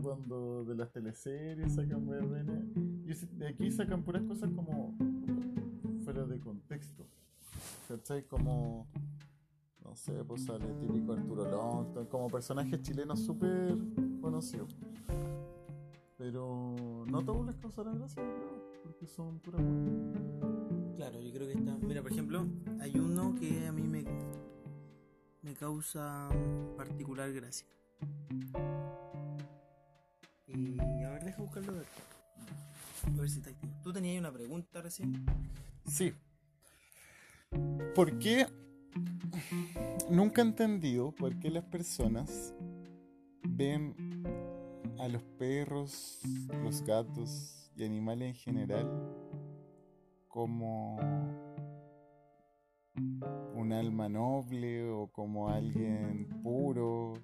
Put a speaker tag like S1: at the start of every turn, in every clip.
S1: Cuando de las teleseries sacan weón. Y de aquí sacan puras cosas como fuera de contexto. ¿Cachai? Como. No sé, pues sale típico Arturo Longton, como personajes chilenos súper conocidos. Pero no todos les causarán gracia, creo, porque son puras
S2: Claro, yo creo que está. Mira, por ejemplo, hay uno que a mí me, me causa particular gracia. Y a ver, deja buscarlo. A ver si está activo. ¿Tú tenías una pregunta recién?
S1: Sí. ¿Por qué? Nunca he entendido por qué las personas ven a los perros, los gatos y animales en general como un alma noble o como alguien puro.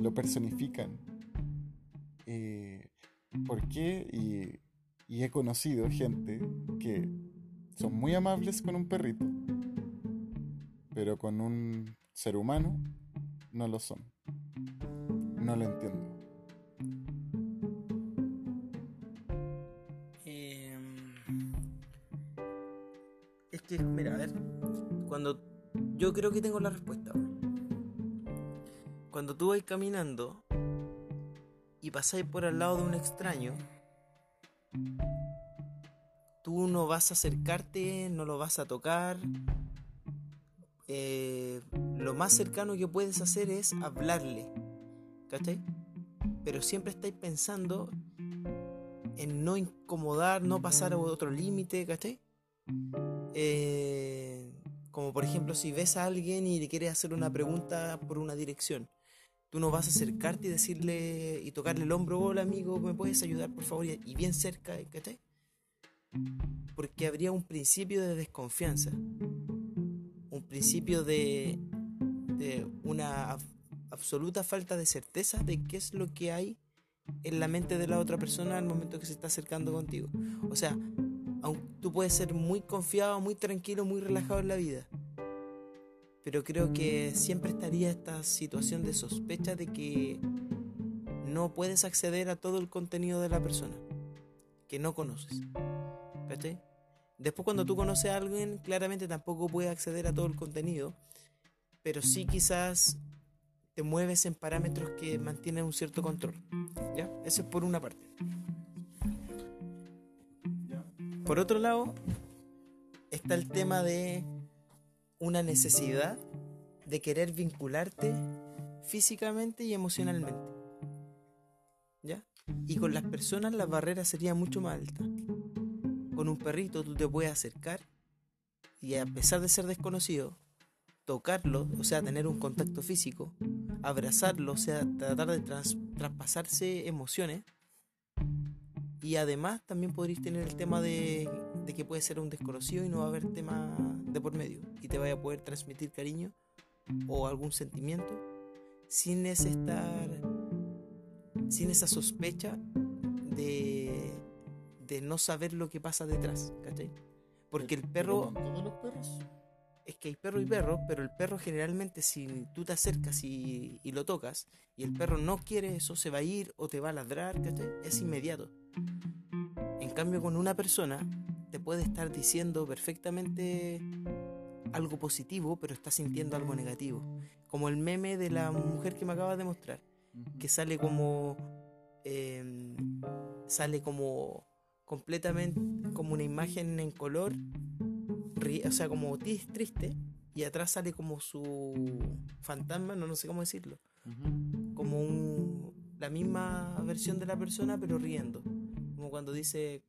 S1: Lo personifican. Eh, ¿Por qué? Y, he conocido gente que son muy amables con un perrito, pero con un ser humano no lo son. No lo entiendo.
S2: Em, es que, mira, a ver, cuando yo creo que tengo la respuesta. Cuando tú vas caminando y pasáis por al lado de un extraño, tú no vas a acercarte, no lo vas a tocar. Eh, lo más cercano que puedes hacer es hablarle. ¿Cachai? Pero siempre estáis pensando en no incomodar, no pasar a otro límite, ¿cachai? Eh, como por ejemplo si ves a alguien y le quieres hacer una pregunta por una dirección. Tú no vas a acercarte y decirle y tocarle el hombro, hola amigo, ¿me puedes ayudar por favor? Y bien cerca, ¿cachai? Porque habría un principio de desconfianza, un principio de, de una absoluta falta de certeza de qué es lo que hay en la mente de la otra persona al momento que se está acercando contigo. O sea, tú puedes ser muy confiado, muy tranquilo, muy relajado en la vida, pero creo que siempre estaría esta situación de sospecha de que no puedes acceder a todo el contenido de la persona que no conoces. ¿Cachai? Después cuando tú conoces a alguien, claramente tampoco puedes acceder a todo el contenido, pero sí quizás te mueves en parámetros que mantienen un cierto control. ¿Ya? Eso es por una parte. Por otro lado, está el tema de una necesidad de querer vincularte físicamente y emocionalmente. ¿Ya? Y con las personas la barrera sería mucho más alta. Con un perrito tú te puedes acercar y a pesar de ser desconocido, tocarlo, o sea, tener un contacto físico, abrazarlo, o sea, tratar de traspasarse emociones. Y además también podréis tener el tema de de que puede ser un desconocido y no va a haber tema de por medio y te vaya a poder transmitir cariño o algún sentimiento sin ese estar sin esa sospecha de, de no saber lo que pasa detrás, ¿cachai? Porque el perro...
S1: todos los perros?
S2: Es que hay perro y perro, pero el perro generalmente si tú te acercas y, y, lo tocas y el perro no quiere eso, se va a ir o te va a ladrar, ¿cachai? Es inmediato. En cambio con una persona te puede estar diciendo perfectamente algo positivo, pero está sintiendo algo negativo. Como el meme de la mujer que me acabas de mostrar, que sale como. Em, sale como completamente como una imagen en color, o sea, como triste, y atrás sale como su fantasma, no, no sé cómo decirlo, como un, la misma versión de la persona, pero riendo, como cuando dice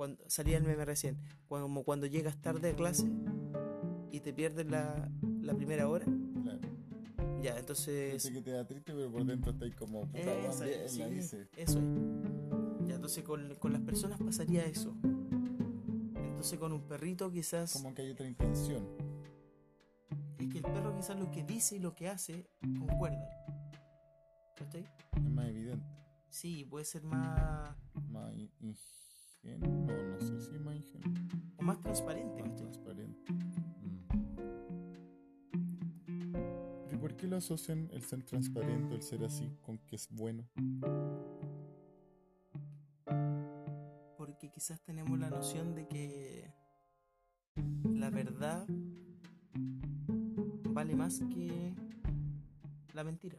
S2: cuando salía el meme recién, como cuando llegas tarde a clase y te pierdes la, la primera hora.
S1: Claro.
S2: Ya, entonces.
S1: Sé que te da triste, pero por dentro estáis como puta
S2: Eso,
S1: bien,
S2: sí,
S1: la hice.
S2: eso es. Ya, entonces con, con las personas pasaría eso. Entonces con un perrito quizás.
S1: Como que hay otra intención.
S2: Es que el perro quizás lo que dice y lo que hace concuerdan. ¿Cachai?
S1: Es más evidente.
S2: Sí, puede ser más.
S1: Más ingenuo. No, no sé si más ingenuo.
S2: o más transparente,
S1: Más
S2: ¿cachai?
S1: transparente. Mm.
S2: Pero
S1: por qué lo asocian el ser transparente, el ser así, con que es bueno?
S2: Porque quizás tenemos la noción de que la verdad vale más que la mentira.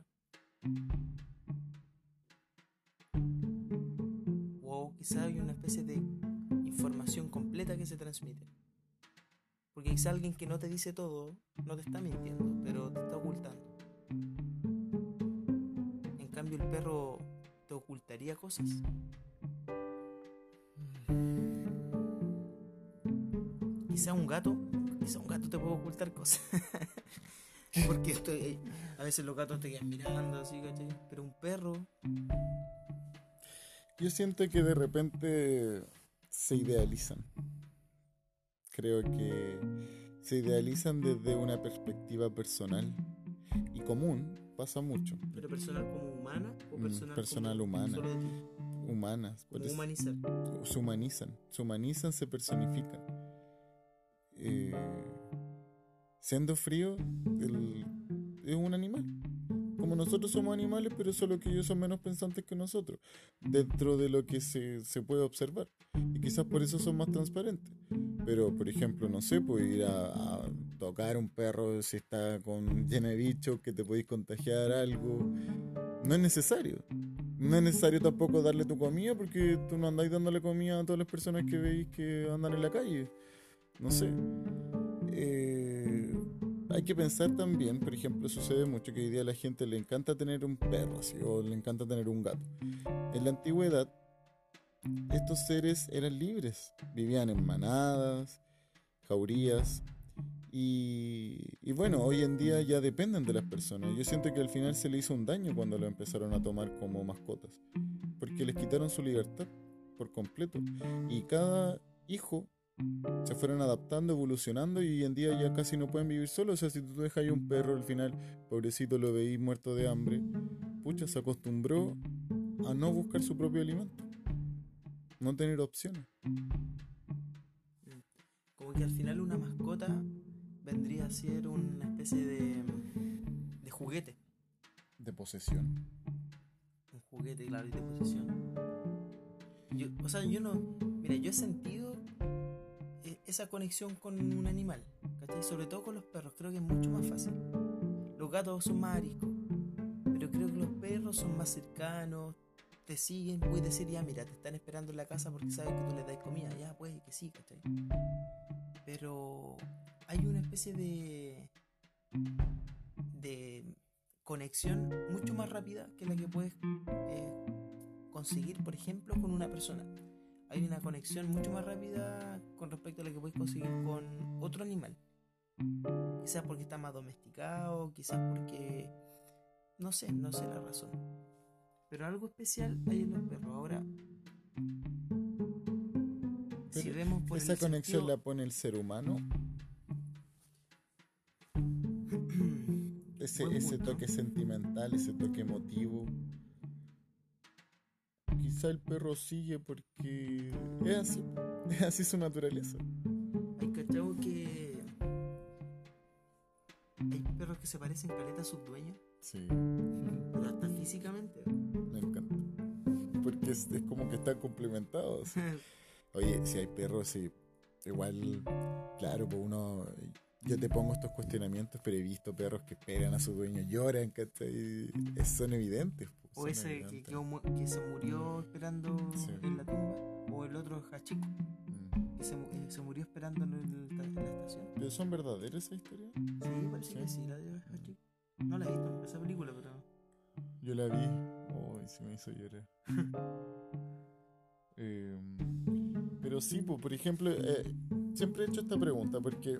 S2: Que se transmite. Porque quizá alguien que no te dice todo no te está mintiendo, pero te está ocultando. En cambio el perro te ocultaría cosas. Quizá un gato, quizá un gato te puede ocultar cosas. Porque estoy, a veces los gatos te quedan mirando así, ¿cachai? Pero un perro,
S1: Yo siento que de repente se idealizan. Creo que se idealizan desde una perspectiva personal y común, pasa mucho.
S2: pero personal como humana o
S1: Mm,
S2: personal,
S1: personal
S2: como
S1: humana.
S2: solo de ti,
S1: Humanas,
S2: como humanizar.
S1: se humanizan, se humanizan, se personifican. Eh, siendo frío, el- es un animal. Nosotros somos animales, pero solo que ellos son menos pensantes que nosotros, dentro de lo que se, se puede observar. Y quizás por eso son más transparentes. Pero, por ejemplo, no sé, pues ir a, a tocar un perro si está con lleno de bichos, que te podéis contagiar algo. No es necesario. No es necesario tampoco darle tu comida porque tú no andáis dándole comida a todas las personas que veis que andan en la calle. No sé. Eh, hay que pensar también, por ejemplo, sucede mucho que hoy día a la gente le encanta tener un perro así, o le encanta tener un gato. En la antigüedad, estos seres eran libres, vivían en manadas, jaurías, y, y bueno, hoy en día ya dependen de las personas. Yo siento que al final se le hizo un daño cuando lo empezaron a tomar como mascotas, porque les quitaron su libertad por completo. Y cada hijo se fueron adaptando, evolucionando y hoy en día ya casi no pueden vivir solos. O sea, si tú dejas ahí un perro, al final, pobrecito, lo veís muerto de hambre, pucha, se acostumbró a no buscar su propio alimento, no tener opciones.
S2: Como que al final una mascota vendría a ser una especie de, de juguete.
S1: De posesión.
S2: Un juguete, claro, y de posesión. Yo, o sea, yo no. Mira, yo he sentido esa conexión con un animal. Sobre todo con los perros, creo que es mucho más fácil. Los gatos son más ariscos, pero creo que los perros son más cercanos, te siguen, puedes decir, ya, mira, te están esperando en la casa porque saben que tú les das comida, ya, puede que sí, ¿cachai? Pero hay una especie de. de conexión mucho más rápida que la que puedes eh, conseguir, por ejemplo, con una persona. Hay una conexión mucho más rápida con respecto a la que puedes conseguir con otro animal. Quizás porque está más domesticado, quizás porque... No sé, no sé la razón. Pero algo especial hay en los perros. Ahora, si vemos por
S1: Esa conexión
S2: sentido-
S1: la pone el ser humano, ese, toque sentimental, ese toque emotivo. Quizá el perro sigue porque es así, es así su naturaleza.
S2: Hay cachao que. Hay perros que se parecen caleta a sus dueños,
S1: Sí,
S2: pero hasta físicamente.
S1: me encanta. Porque es, es como que están complementados. Oye, si hay perros, sí. Igual, claro, pues uno. Yo te pongo estos cuestionamientos, pero he visto perros que esperan a su dueño, lloran, ¿cachai? Son evidentes.
S2: O ese que, quedó que se murió esperando
S1: Sí.
S2: en la tumba. O el otro Hachiko,
S1: Mm.
S2: que se, eh, se murió esperando en, el- en la estación.
S1: ¿Pero son verdaderas esa historia?
S2: Sí, parece que
S1: Sí.
S2: la de Hachiko. No la he visto, esa película, pero.
S1: Yo la vi. Uy, se me hizo llorar. Em, pero sí, por ejemplo, eh, siempre he hecho esta pregunta porque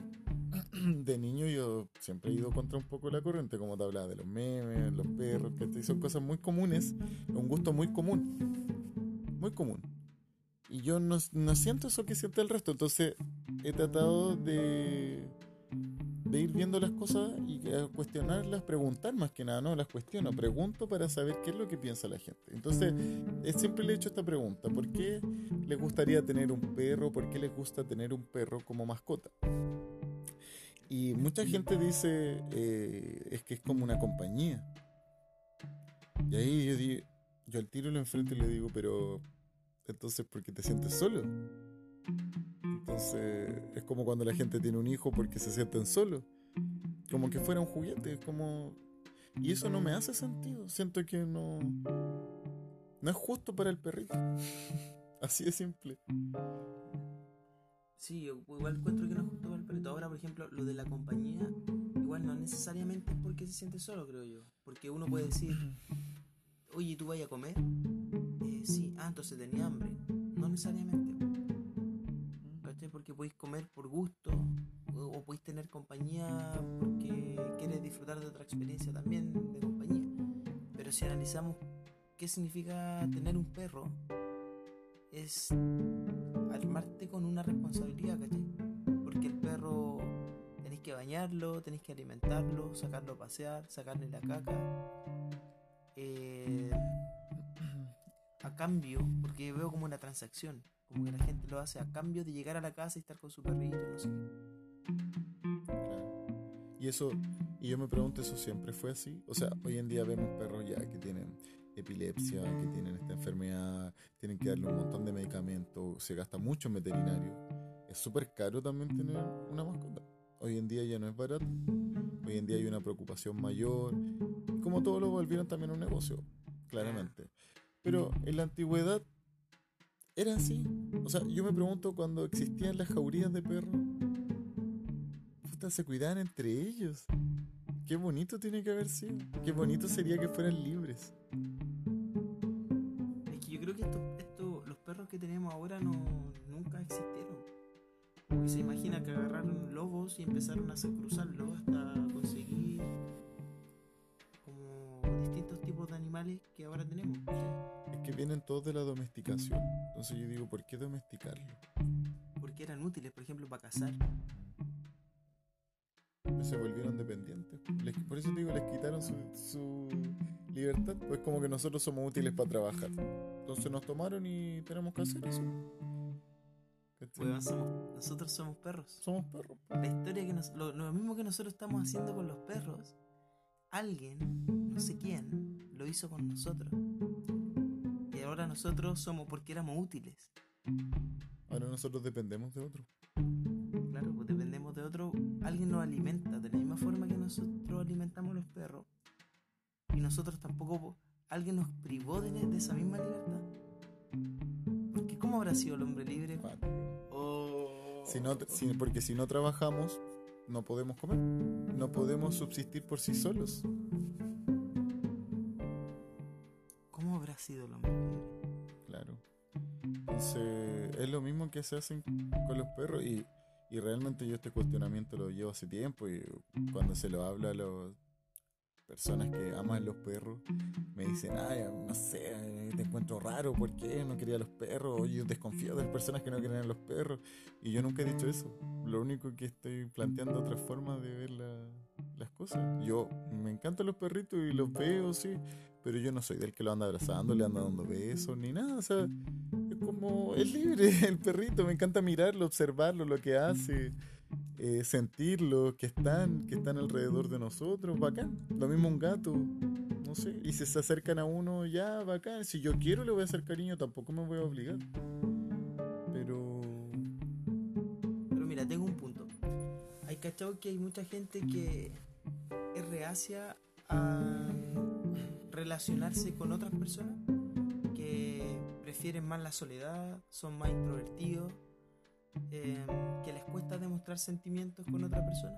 S1: de niño yo siempre he ido contra un poco la corriente, como te hablaba de los memes, los perros, que son cosas muy comunes, un gusto muy común. Muy común. Y yo no, no siento eso que siente el resto, entonces he tratado de, de ir viendo las cosas y eh, cuestionarlas, preguntar más que nada, no las cuestiono, pregunto para saber qué es lo que piensa la gente. Entonces, siempre le he hecho esta pregunta, ¿por qué les gustaría tener un perro? ¿Por qué les gusta tener un perro como mascota? Y mucha gente dice eh, es que es como una compañía. Y ahí yo, di- yo al tiro lo enfrento y le digo, pero entonces, ¿por qué te sientes solo? Entonces, es como cuando la gente tiene un hijo porque se sienten solos. Como que fuera un juguete, como... Y eso no me hace sentido. Siento que no... No es justo para el perrito. Así de simple.
S2: Sí, yo igual encuentro que no es justo para el perrito. Ahora, por ejemplo, lo de la compañía, igual no necesariamente es porque se siente solo, creo yo. Porque uno puede decir, oye, ¿tú vas a comer? Eh, sí, ah, entonces tenía hambre. No necesariamente. ¿Cachai? Porque podéis comer por gusto, o, o podéis tener compañía porque quieres disfrutar de otra experiencia también de compañía. Pero si analizamos qué significa tener un perro, es armarte con una responsabilidad, ¿cachai? Porque el perro tenéis que bañarlo, tenéis que alimentarlo, sacarlo a pasear, sacarle la caca. Eh, a cambio, porque veo como una transacción, como que la gente lo hace a cambio de llegar a la casa y estar con su perrito, no sé.
S1: Claro. Y eso, y yo me pregunto, ¿eso siempre fue así? O sea, hoy en día vemos perros ya que tienen epilepsia, que tienen esta enfermedad, tienen que darle un montón de medicamentos, se gasta mucho en veterinario. Es súper caro también tener una mascota. Hoy en día ya no es barato. Hoy en día hay una preocupación mayor. Como todo lo volvieron también un negocio, claramente. Pero en la antigüedad era así. O sea, yo me pregunto cuando existían las jaurías de perros. Puta, se cuidaban entre ellos. Qué bonito tiene que haber sido. Qué bonito sería que fueran libres.
S2: Tenemos ahora no, nunca existieron. Se imagina que agarraron lobos y empezaron a hacer cruzarlos hasta conseguir como distintos tipos de animales que ahora tenemos.
S1: Es que vienen todos de la domesticación. Entonces yo digo, ¿por qué domesticarlo?
S2: Porque eran útiles, por ejemplo, para cazar.
S1: Se volvieron dependientes. Les- por eso te digo, les quitaron su, su libertad. Pues como que nosotros somos útiles para trabajar. Entonces nos tomaron y tenemos que hacer eso. ¿Cachai?
S2: Weón, somos- nosotros somos perros.
S1: Somos perros.
S2: La historia que nos, lo, lo mismo que nosotros estamos haciendo con los perros, alguien, no sé quién, lo hizo con nosotros. Y ahora nosotros somos porque éramos útiles.
S1: Ahora nosotros dependemos de otro.
S2: Claro, pues dependemos de otro. Alguien nos alimenta de la misma forma que nosotros alimentamos a los perros. Nosotros tampoco. po- Alguien nos privó de, de esa misma libertad. Porque ¿cómo habrá sido el hombre libre? Oh.
S1: Si no, si- porque si no trabajamos, no podemos comer. No podemos subsistir por sí solos.
S2: ¿Cómo habrá sido el hombre libre?
S1: Claro. Entonces, es lo mismo que se hacen con los perros y, y realmente yo este cuestionamiento lo llevo hace tiempo y cuando se lo habla a las personas que aman los perros, me dicen, ay, no sé, te encuentro raro, ¿por qué no quería los perros? O yo desconfío de las personas que no quieren a los perros. Y yo nunca he dicho eso. Lo único que estoy planteando otra forma de ver la- las cosas. Yo me encantan los perritos y los veo, sí, pero yo no soy del que lo anda abrazando, le anda dando besos, ni nada. O sea, como, es libre el perrito, me encanta mirarlo, observarlo, lo que hace, eh, sentirlo, que están, que están alrededor de nosotros, bacán. Lo mismo un gato, no sé, y si se acercan a uno, ya, bacán. Si yo quiero le voy a hacer cariño, tampoco me voy a obligar. Pero...
S2: Pero mira, tengo un punto. Hay cachado que hay mucha gente que es reacia a relacionarse con otras personas, que prefieren más la soledad, son más introvertidos, eh, que les cuesta demostrar sentimientos con otra persona.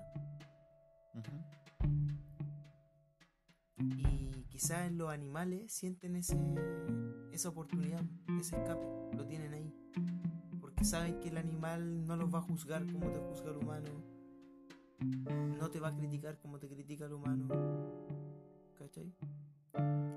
S2: Y quizás los animales sienten ese, esa oportunidad, ese escape, lo tienen ahí. Porque saben que el animal no los va a juzgar como te juzga el humano, no te va a criticar como te critica el humano. ¿Cachai?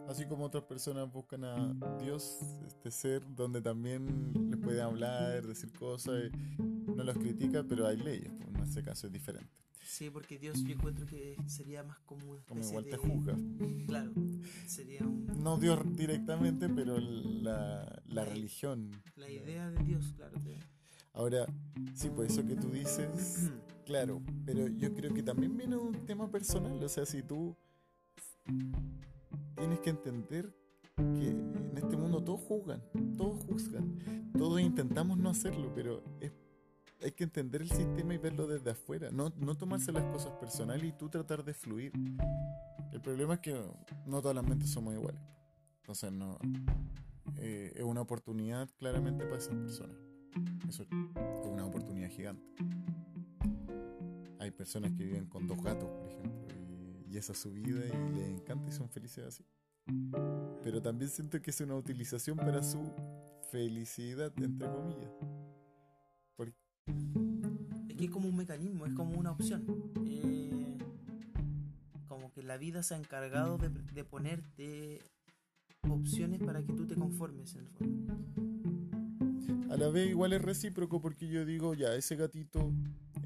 S1: Así como otras personas buscan a Dios, este ser donde también les puede hablar, decir cosas, y no los critica, pero hay leyes, pues, en este caso es diferente.
S2: Sí, porque Dios yo encuentro que sería más como una
S1: Como igual
S2: de...
S1: te juzga.
S2: Claro, sería un-
S1: No Dios directamente, pero la, la religión.
S2: la idea de Dios, claro. te-
S1: Ahora, sí, pues eso que tú dices Claro, pero yo creo que también viene un tema personal. O sea, si tú tienes que entender que en este mundo todos juzgan, todos juzgan, todos intentamos no hacerlo, pero hay que entender el sistema y verlo desde afuera, no, no tomarse las cosas personales y tú tratar de fluir. El problema es que no todas las mentes somos iguales. Entonces no eh, es una oportunidad claramente para esas personas. Eso es una oportunidad gigante. Hay personas que viven con dos gatos, por ejemplo, esa es su vida y les encanta y son felices así. Pero también siento que es una utilización para su felicidad, entre comillas.
S2: Es que es como un mecanismo, es como una opción. Eh, como que la vida se ha encargado de, de, ponerte opciones para que tú te conformes en el fondo.
S1: A la vez igual es recíproco porque yo digo, ya, ese gatito,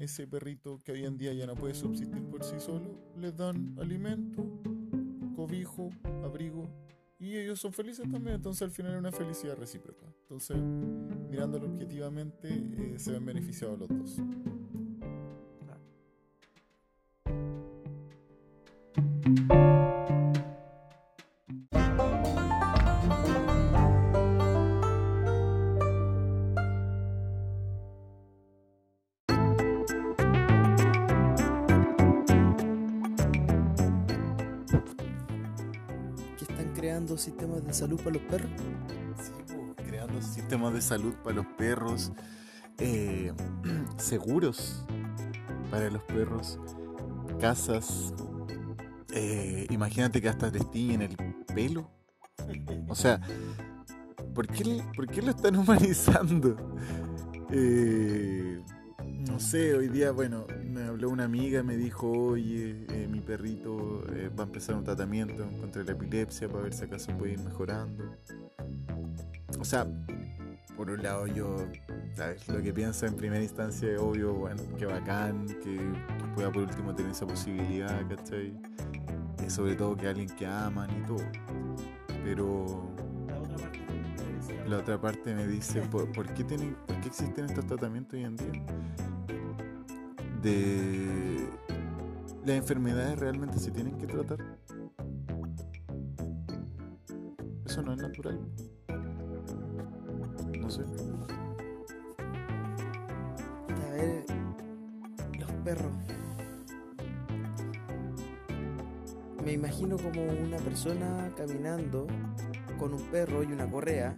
S1: ese perrito que hoy en día ya no puede subsistir por sí solo, les dan alimento, cobijo, abrigo, y ellos son felices también, entonces al final es una felicidad recíproca. Entonces, mirándolo objetivamente, eh, se ven beneficiados los dos.
S2: Sistemas de salud para los perros.
S1: Creando sistemas de salud para los perros, eh, seguros para los perros, casas. Eh, imagínate que hasta te en el pelo. O sea, ¿por qué, ¿por qué lo están humanizando? Eh, no sé, hoy día, bueno, me habló una amiga, me dijo, oye, eh, mi perrito eh, va a empezar un tratamiento contra la epilepsia para ver si acaso puede ir mejorando. O sea, por un lado yo, ¿sabes? Lo que pienso en primera instancia es obvio, bueno, que bacán, que, pueda por último tener esa posibilidad, ¿cachai? Y sobre todo que alguien que aman y todo. Pero la otra parte me dice, ¿por, qué tienen, ¿por qué existen estos tratamientos hoy en día? De las enfermedades realmente se tienen que tratar. Eso no es natural. No sé.
S2: A ver, los perros. Me imagino como una persona caminando con un perro y una correa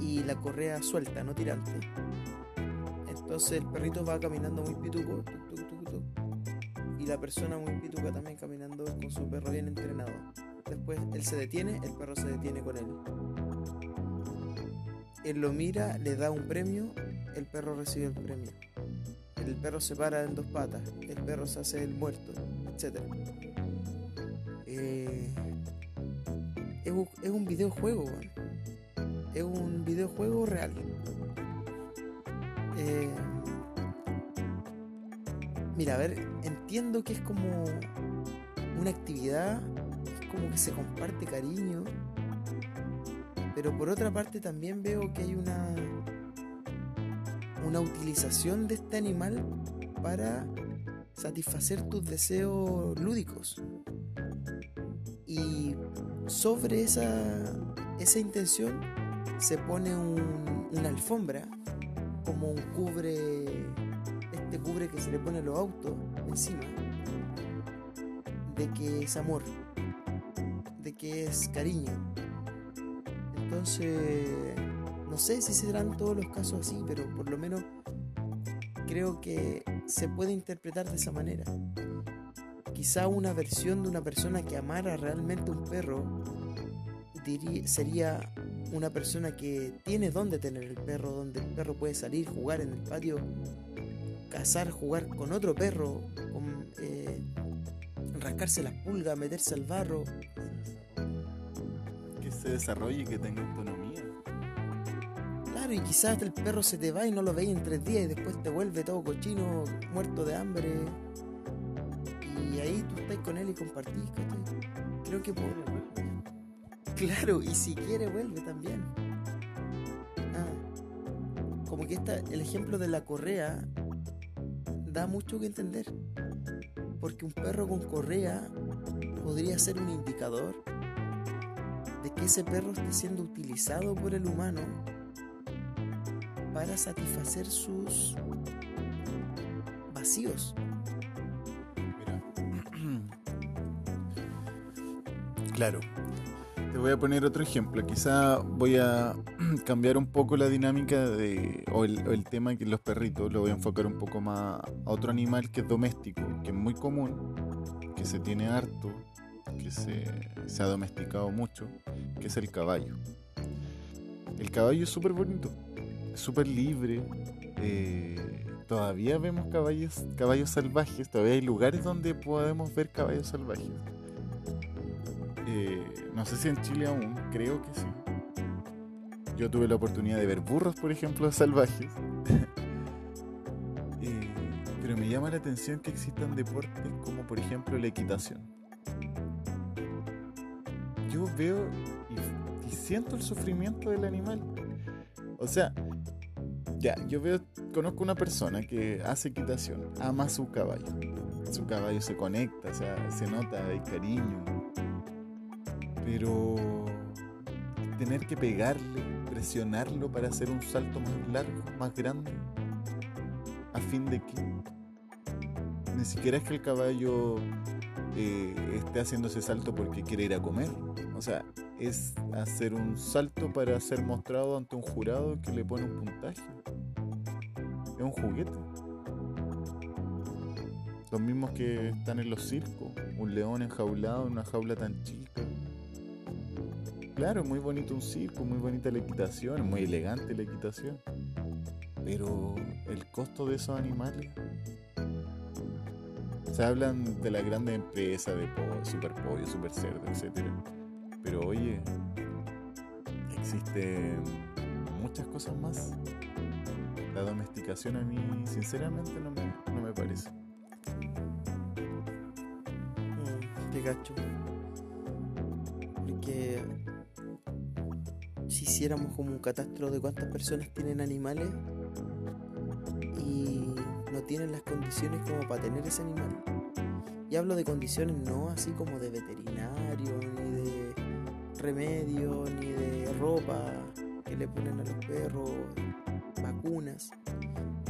S2: y la correa suelta, no tirante entonces el perrito va caminando muy pituco, y la persona muy pituca también caminando con su perro bien entrenado. Después él se detiene, el perro se detiene con él. Él lo mira, le da un premio, el perro recibe el premio. El perro se para en dos patas, el perro se hace el muerto, etc. Eh, es, un videojuego, es un videojuego real. Eh, mira, a ver, entiendo que es como una actividad, es como que se comparte cariño, pero por otra parte también veo que hay una una utilización de este animal para satisfacer tus deseos lúdicos. Y sobre esa, esa intención se pone una alfombra como un cubre, este cubre que se le pone a los autos encima, de que es amor, de que es cariño. Entonces, no sé si serán todos los casos así, pero por lo menos creo que se puede interpretar de esa manera. Quizá una versión de una persona que amara realmente un perro diría, sería una persona que tiene donde tener el perro, donde el perro puede salir, jugar en el patio, cazar, jugar con otro perro, eh, rascarse las pulgas, meterse al barro.
S1: Que se desarrolle y que tenga autonomía.
S2: Claro, y quizás el perro se te va y no lo veis en tres días y después te vuelve todo cochino, muerto de hambre. Y ahí tú estás con él y compartís, Creo que por Claro, y si quiere vuelve también. Ah, como que está el ejemplo de la correa da mucho que entender. Porque un perro con correa podría ser un indicador de que ese perro esté siendo utilizado por el humano para satisfacer sus vacíos.
S1: Claro. Te voy a poner otro ejemplo. Quizá voy a cambiar un poco la dinámica de, o, el, tema que los perritos lo voy a enfocar un poco más a otro animal que es doméstico, que es muy común, que se tiene harto, que se, ha domesticado mucho, que es el caballo. El caballo es súper bonito, súper libre. Eh, todavía vemos caballos salvajes, todavía hay lugares donde podemos ver caballos salvajes eh, no sé si en Chile aún, creo que sí. Yo tuve la oportunidad de ver burros, por ejemplo, salvajes. Eh, pero me llama la atención que existan deportes como, por ejemplo, la equitación. Yo veo y, siento el sufrimiento del animal. O sea, ya, yo veo, conozco una persona que hace equitación, ama su caballo. Su caballo se conecta, o sea, se nota, hay cariño, pero tener que pegarle, presionarlo para hacer un salto más largo, más grande, a fin de que ni siquiera es que el caballo eh, esté haciendo ese salto porque quiere ir a comer. O sea, es hacer un salto para ser mostrado ante un jurado que le pone un puntaje. Es un juguete. Los mismos que están en los circos. Un león enjaulado en una jaula tan chica claro, muy bonito un circo, muy bonita la equitación, muy elegante la equitación. Pero el costo de esos animales. Se hablan de la grandes empresas de pollo, super pollo, super cerdo, etc. Pero oye, existen muchas cosas más. La domesticación a mí, sinceramente, no me, parece.
S2: Mm, te gacho. Porque hiciéramos como un catastro de cuántas personas tienen animales y no tienen las condiciones como para tener ese animal. Y hablo de condiciones no así como de veterinario, ni de remedio, ni de ropa que le ponen a los perros, vacunas,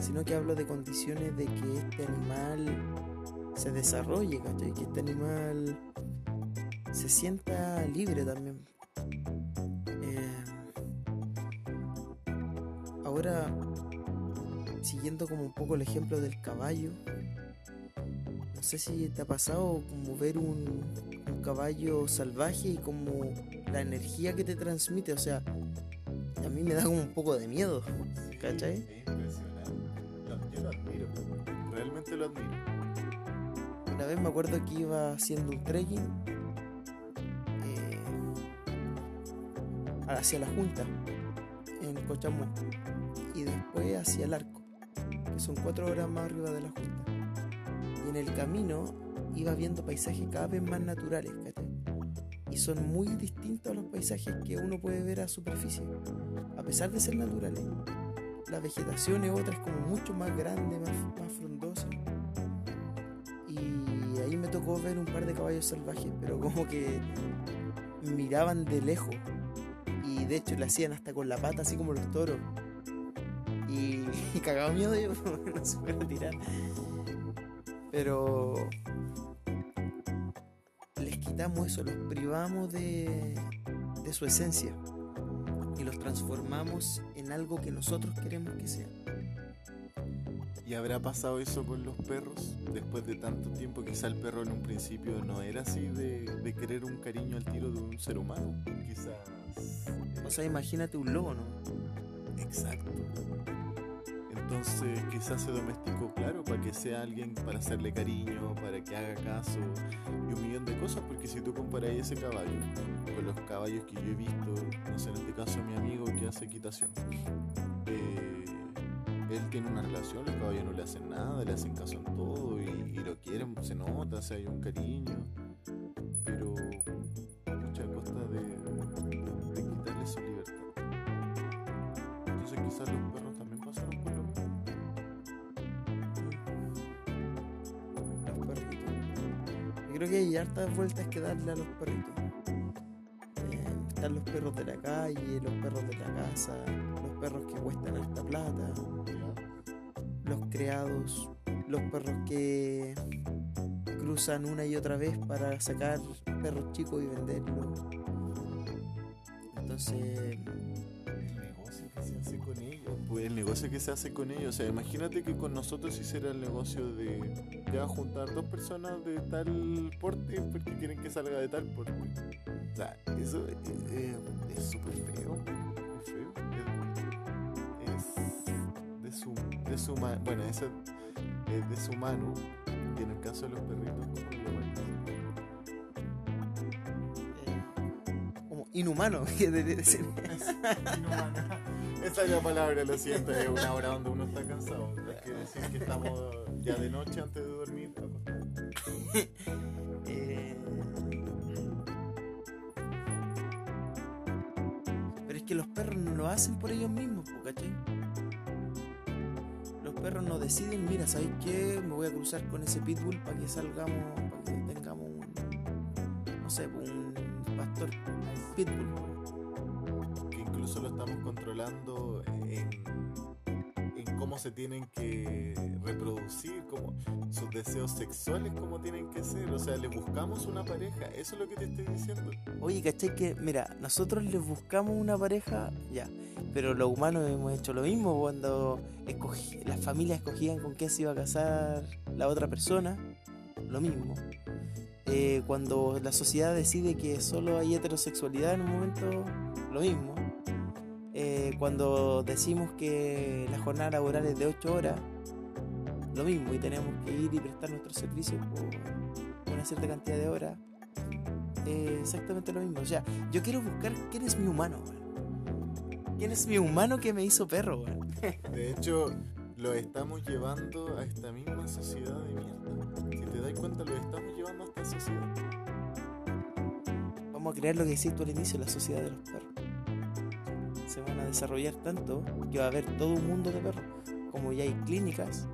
S2: sino que hablo de condiciones de que este animal se desarrolle, Que este animal se sienta libre también. Ahora, siguiendo como un poco el ejemplo del caballo, no sé si te ha pasado como ver un, caballo salvaje y como la energía que te transmite, o sea, a mí me da como un poco de miedo, ¿cachai?
S1: Yo lo admiro, realmente lo admiro.
S2: Una vez me acuerdo que iba haciendo un trekking eh, hacia la Junta, en Cochamó después hacia el arco, que son cuatro horas más arriba de la Junta. Y en el camino iba viendo paisajes cada vez más naturales, Y son muy distintos a los paisajes que uno puede ver a superficie, a pesar de ser naturales. La vegetación es otra, es como mucho más grande, más, más frondosa. Y ahí me tocó ver un par de caballos salvajes, pero como que miraban de lejos. Y de hecho le hacían hasta con la pata, así como los toros y, y cagaba miedo yo no se puede tirar. Pero les quitamos eso, los privamos de, de su esencia y los transformamos en algo que nosotros queremos que sea.
S1: ¿Y habrá pasado eso con los perros? Después de tanto tiempo, quizá el perro en un principio no era así de, de querer un cariño al tiro de un ser humano. Quizás.
S2: O sea, imagínate un lobo, ¿no?
S1: Exacto. Entonces quizás se domesticó, claro, para que sea alguien para hacerle cariño, para que haga caso y un millón de cosas, porque si tú comparas ese caballo con los caballos que yo he visto, no sé, en este caso mi amigo que hace equitación, eh, él tiene una relación, los caballos no le hacen nada, le hacen caso en todo y, lo quieren, se nota, o sea, hay un cariño, pero
S2: creo que hay hartas vueltas que darle a los perritos. Eh, están los perros de la calle, los perros de la casa, los perros que cuestan harta plata, los creados, los perros que cruzan una y otra vez para sacar perros chicos y venderlos. Entonces,
S1: El negocio que se hace con ellos. Pues el negocio que se hace con ellos. O sea, imagínate que con nosotros hiciera el negocio de ya juntar dos personas de tal porte porque quieren que salga de tal porte. O sea, eso eh, eh, es súper feo. Es feo. Es, es de su, de su Bueno, eso es de su mano. Y en el caso de los perritos, ¿cómo lo ven?
S2: eh, como inhumano, que debería decir.
S1: Inhumana. Esa es la palabra, lo siento, es una hora donde uno está cansado. Quiere decir que estamos ya de noche antes de dormir.
S2: Eh, Pero es que los perros no lo hacen por ellos mismos, ¿cachai? Los perros no deciden, mira, ¿sabes qué? Me voy a cruzar con ese pitbull para que salgamos, para que tengamos un, no sé, un pastor pitbull.
S1: Que incluso lo estamos controlando en cómo se tienen que reproducir, como sus deseos sexuales, cómo tienen que ser. O sea, le buscamos una pareja. Eso es lo que te estoy diciendo.
S2: Oye, ¿cachai? Que, mira, nosotros les buscamos una pareja, ya, pero los humanos hemos hecho lo mismo cuando escogí- las familias escogían con quién se iba a casar la otra persona, lo mismo. Eh, cuando la sociedad decide que solo hay heterosexualidad en un momento, lo mismo. Eh, cuando decimos que la jornada laboral es de 8 horas, lo mismo, y tenemos que ir y prestar nuestros servicios por una cierta cantidad de horas, eh, exactamente lo mismo. O sea, yo quiero buscar quién es mi humano, weón. ¿Quién es mi humano que me hizo perro, weón?
S1: De hecho, lo estamos llevando a esta misma sociedad de mierda. Si te das cuenta, lo estamos llevando a esta sociedad.
S2: Vamos a crear lo que decís tú al inicio, la sociedad de los perros. Se van a desarrollar tanto que va a haber todo un mundo de perros. Como ya hay clínicas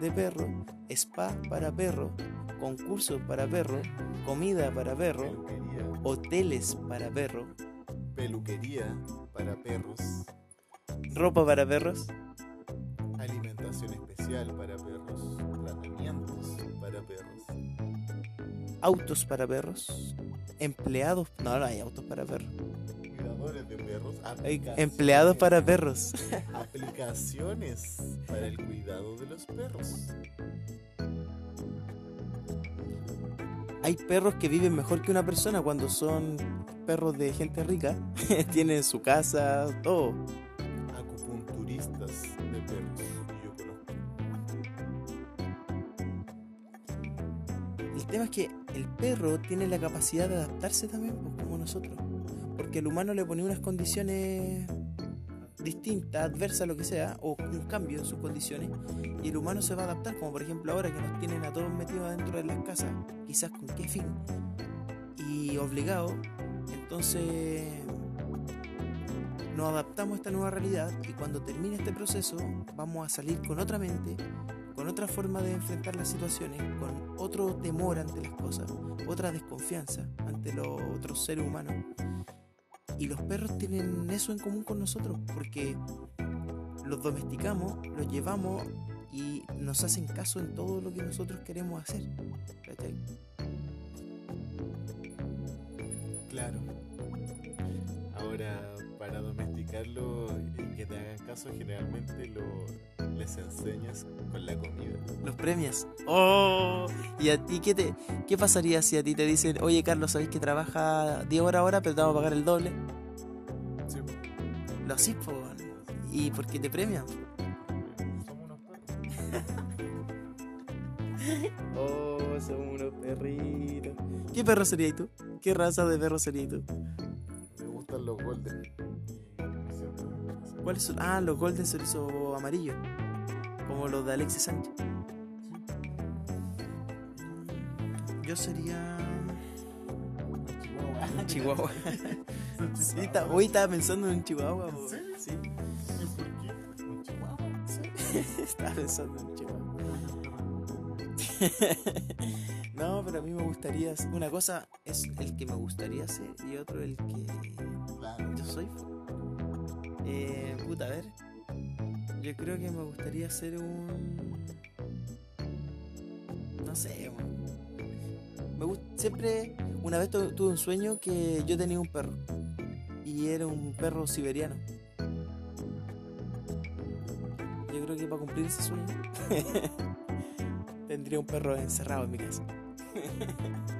S2: de perros, spa para perros, concursos para perros, comida para perros, hoteles para perros,
S1: peluquería para perros,
S2: ropa para perros,
S1: alimentación especial para perros, tratamientos para perros.
S2: autos para perros, empleados. No, no hay autos para perros.
S1: De perros,
S2: empleados para perros.
S1: aplicaciones para el cuidado de los perros.
S2: Hay perros que viven mejor que una persona cuando son perros de gente rica. Tienen su casa, todo.
S1: Acupunturistas de perros. Yo conozco.
S2: El tema es que el perro tiene la capacidad de adaptarse también, pues, como nosotros. Porque el humano le pone unas condiciones distintas, adversas, lo que sea, o un cambio en sus condiciones, y el humano se va a adaptar, como por ejemplo ahora que nos tienen a todos metidos adentro de las casas, quizás con qué fin, y obligados, entonces nos adaptamos a esta nueva realidad y cuando termine este proceso vamos a salir con otra mente, con otra forma de enfrentar las situaciones, con otro temor ante las cosas, otra desconfianza ante los otros seres humanos. Y los perros tienen eso en común con nosotros, porque los domesticamos, los llevamos y nos hacen caso en todo lo que nosotros queremos hacer. ¿cachai?
S1: Claro. Ahora, domesticarlo y que te hagan caso, generalmente lo, les enseñas con la comida.
S2: Los premias. ¡Oh! ¿Y a ti qué, te, qué pasaría si a ti te dicen, oye Carlos, ¿sabéis que trabaja 10 horas ahora, pero te vamos a pagar el doble?
S1: Sí,
S2: Lo así, po. ¿Y por qué te premian?
S1: somos unos perros.
S2: Oh, son unos perritos. ¿Qué perro serías tú? ¿Qué raza de perro serías tú?
S1: Me gustan los golden.
S2: ¿Cuáles son? Ah, los Golden Chorizo amarillos. Como los de Alexis Sánchez. Yo sería. Chihuahua. Sí, está- hoy estaba pensando en un Chihuahua.
S1: ¿En serio?
S2: Sí,
S1: ¿Por qué? Un chihuahua.
S2: estaba pensando en un Chihuahua. no, pero a mí me gustaría. Una cosa es el que me gustaría ser y otro el que yo soy. Eh, puta, a ver. Yo creo que me gustaría ser un. No sé. Me gusta. Siempre. Una vez tu- tuve un sueño que yo tenía un perro. Y era un perro siberiano. Yo creo que para cumplir ese sueño. tendría un perro encerrado en mi casa.